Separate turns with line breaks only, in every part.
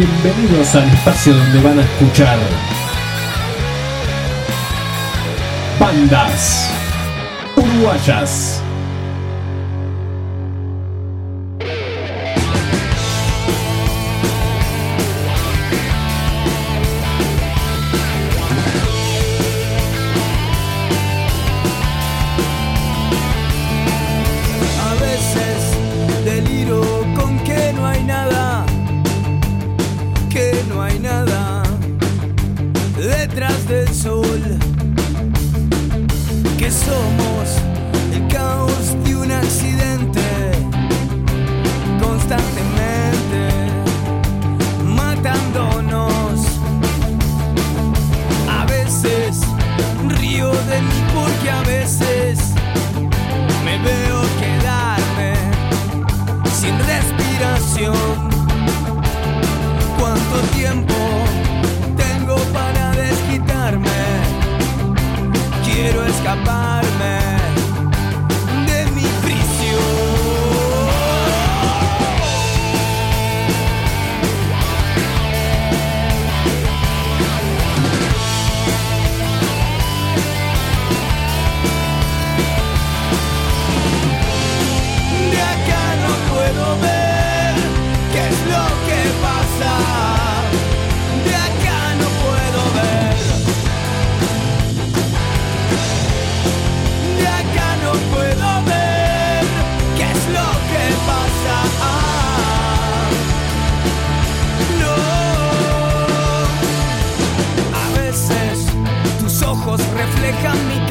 Bienvenidos al espacio donde van a escuchar bandas uruguayas.
Somos come me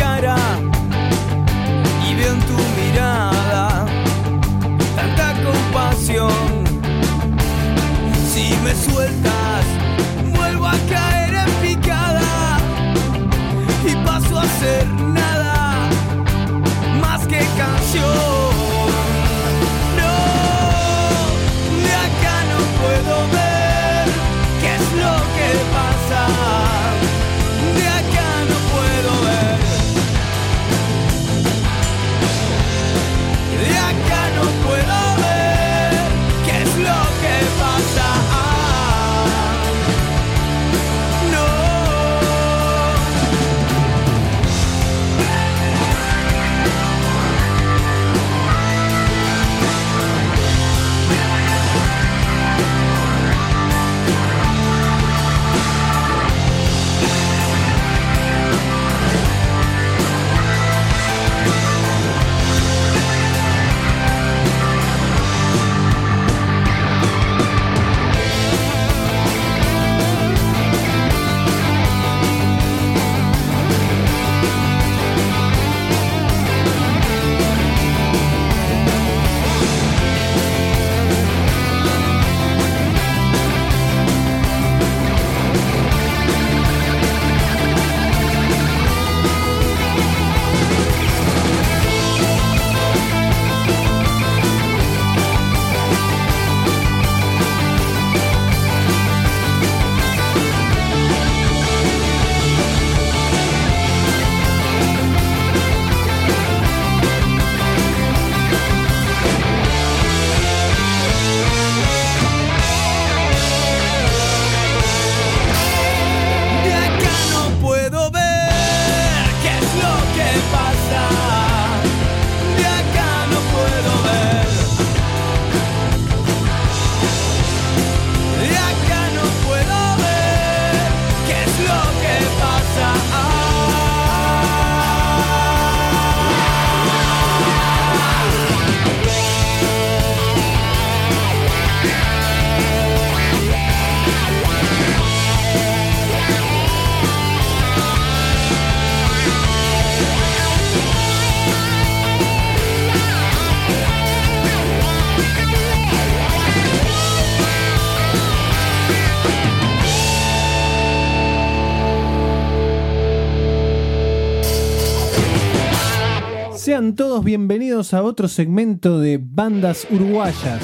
Sean todos bienvenidos a otro segmento de bandas uruguayas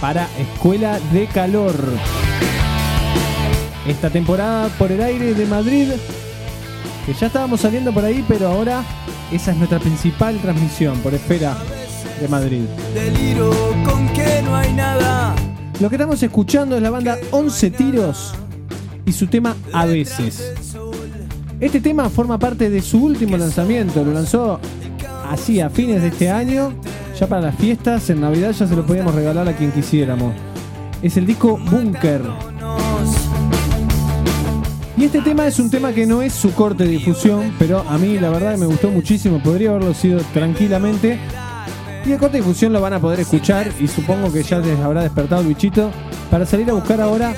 para Escuela de Calor. Esta temporada por el aire de Madrid, que ya estábamos saliendo por ahí, pero ahora esa es nuestra principal transmisión por Esfera de Madrid.
Deliro con que no hay nada.
Lo que estamos escuchando es la banda 11 Tiros y su tema A veces. Este tema forma parte de su último lanzamiento, lo lanzó así a fines de este año, ya para las fiestas, en Navidad ya se lo podíamos regalar a quien quisiéramos. Es el disco Bunker. Y este tema es un tema que no es su corte de difusión, pero a mí la verdad me gustó muchísimo, podría haberlo sido tranquilamente. Y el corte de difusión lo van a poder escuchar y supongo que ya les habrá despertado el bichito para salir a buscar ahora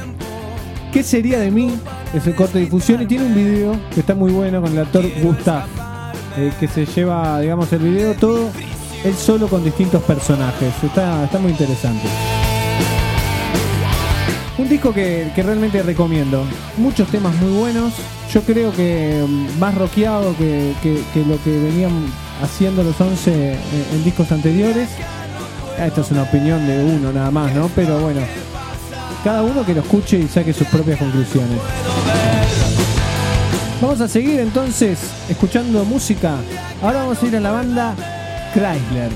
qué sería de mí ese corte de difusión y tiene un video que está muy bueno con el actor Gustav eh, que se lleva digamos el video todo él solo con distintos personajes. Está, está muy interesante. Un disco que, que realmente recomiendo. Muchos temas muy buenos. Yo creo que mm, más rockeado que, que- lo que venían haciendo los 11 en, en discos anteriores. Ah, esto es una opinión de uno nada más no pero bueno cada uno que lo escuche y saque sus propias conclusiones. Vamos a seguir entonces escuchando música. Ahora vamos a ir a la banda Chrysler.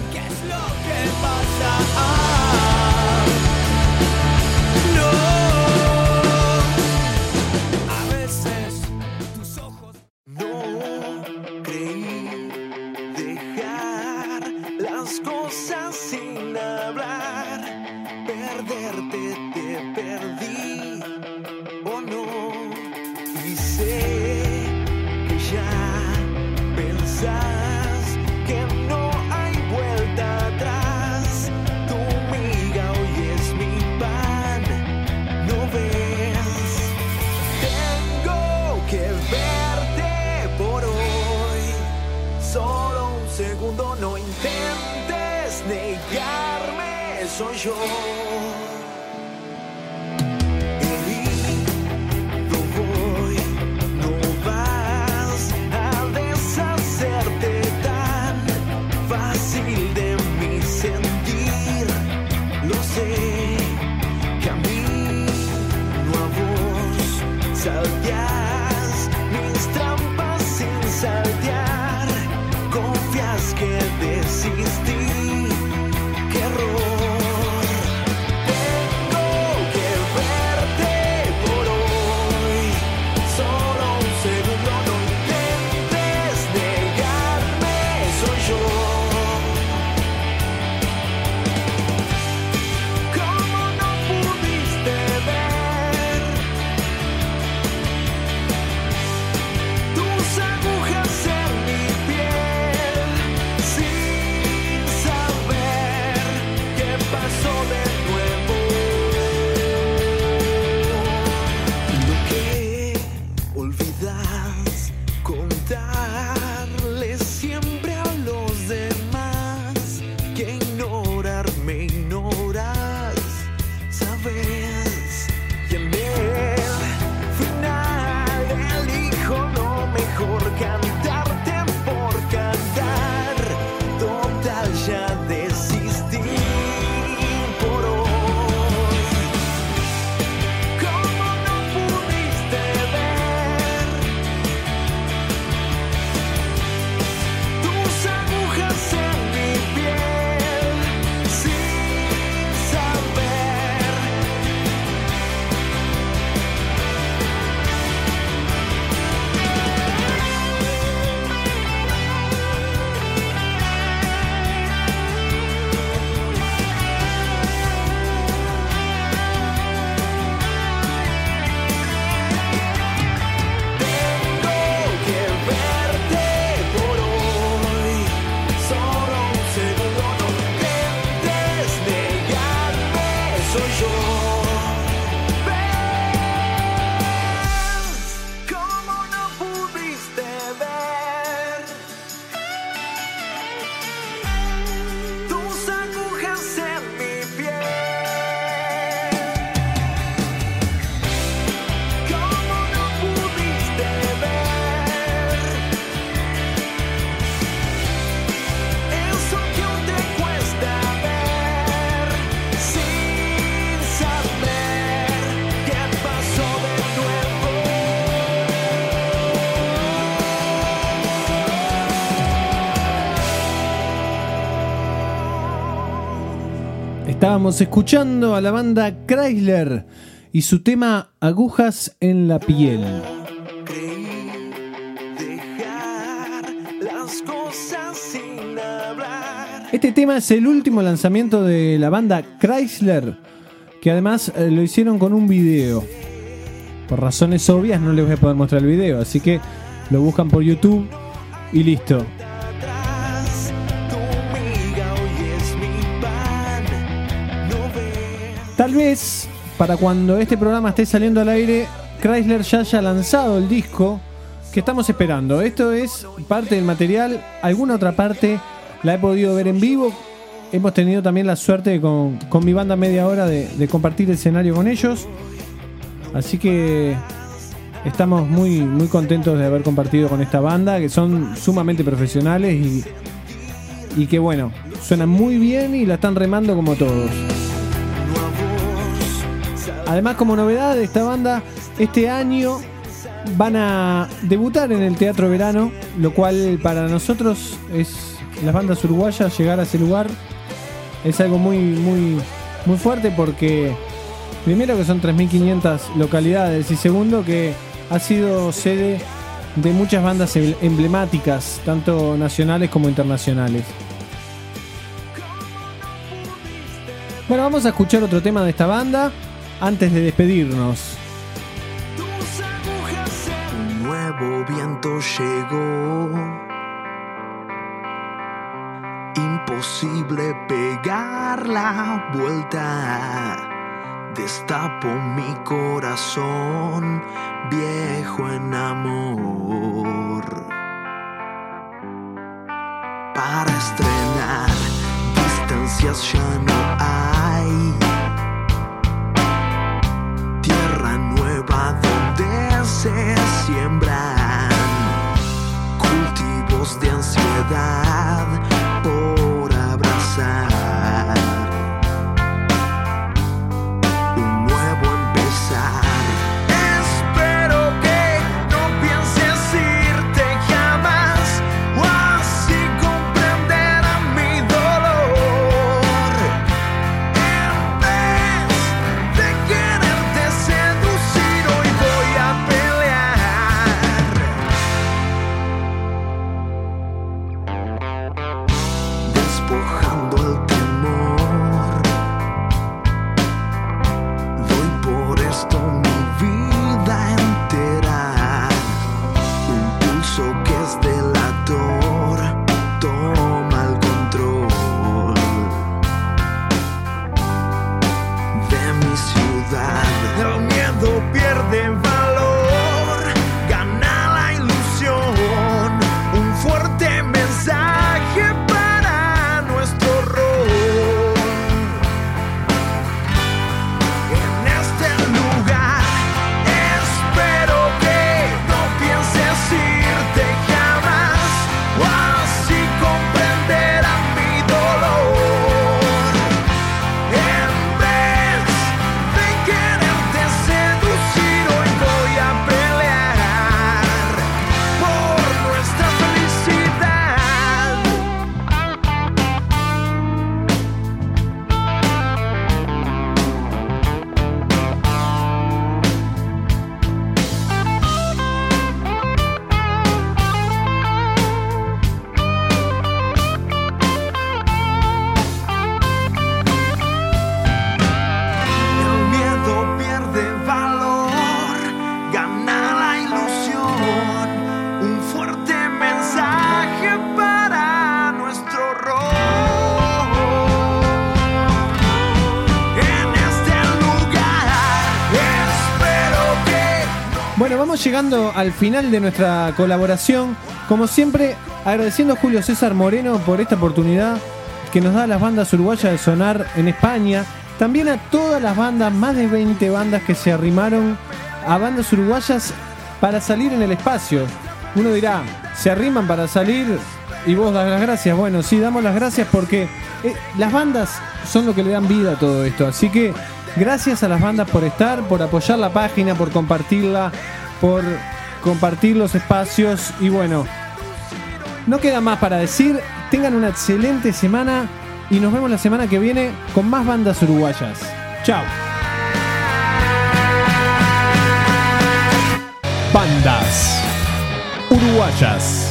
A veces tus ojos
No creí dejar segundo, no intentes negarme, soy yo. mais que desistir.
Estábamos escuchando a la banda Chrysler y su tema Agujas en la piel. Este tema es el último lanzamiento de la banda Chrysler, que además eh, lo hicieron con un video. Por razones obvias no les voy a poder mostrar el video, así que lo buscan por YouTube y listo. Tal vez para cuando este programa esté saliendo al aire, Chrysler ya haya lanzado el disco que estamos esperando. Esto es parte del material. Alguna otra parte la he podido ver en vivo. Hemos tenido también la suerte con, con mi banda media hora de, de compartir escenario con ellos. Así que estamos muy, muy contentos de haber compartido con esta banda, que son sumamente profesionales y, y que bueno, suenan muy bien y la están remando como todos. Además, como novedad de esta banda, este año van a debutar en el Teatro Verano, lo cual para nosotros es las bandas uruguayas llegar a ese lugar es algo muy muy muy fuerte porque primero que son 3500 localidades y segundo que ha sido sede de muchas bandas em- emblemáticas, tanto nacionales como internacionales. Bueno, vamos a escuchar otro tema de esta banda antes de despedirnos.
Un nuevo viento llegó. Imposible pegar la vuelta. Destapo mi corazón, viejo en amor. Para estrenar, distancias ya no hay. Se siembran cultivos de ansiedad
llegando al final de nuestra colaboración. Como siempre, agradeciendo a Julio César Moreno por esta oportunidad que nos da a las bandas uruguayas de sonar en España. También a todas las bandas, más de 20 bandas que se arrimaron a bandas uruguayas para salir en el espacio. Uno dirá, se arriman para salir y vos das las gracias. Bueno, sí, damos las gracias porque eh, las bandas son lo que le dan vida a todo esto. Así que gracias a las bandas por estar, por apoyar la página, por compartirla, por compartir los espacios y bueno, no queda más para decir, tengan una excelente semana y nos vemos la semana que viene con más bandas uruguayas. Chao.
Bandas uruguayas.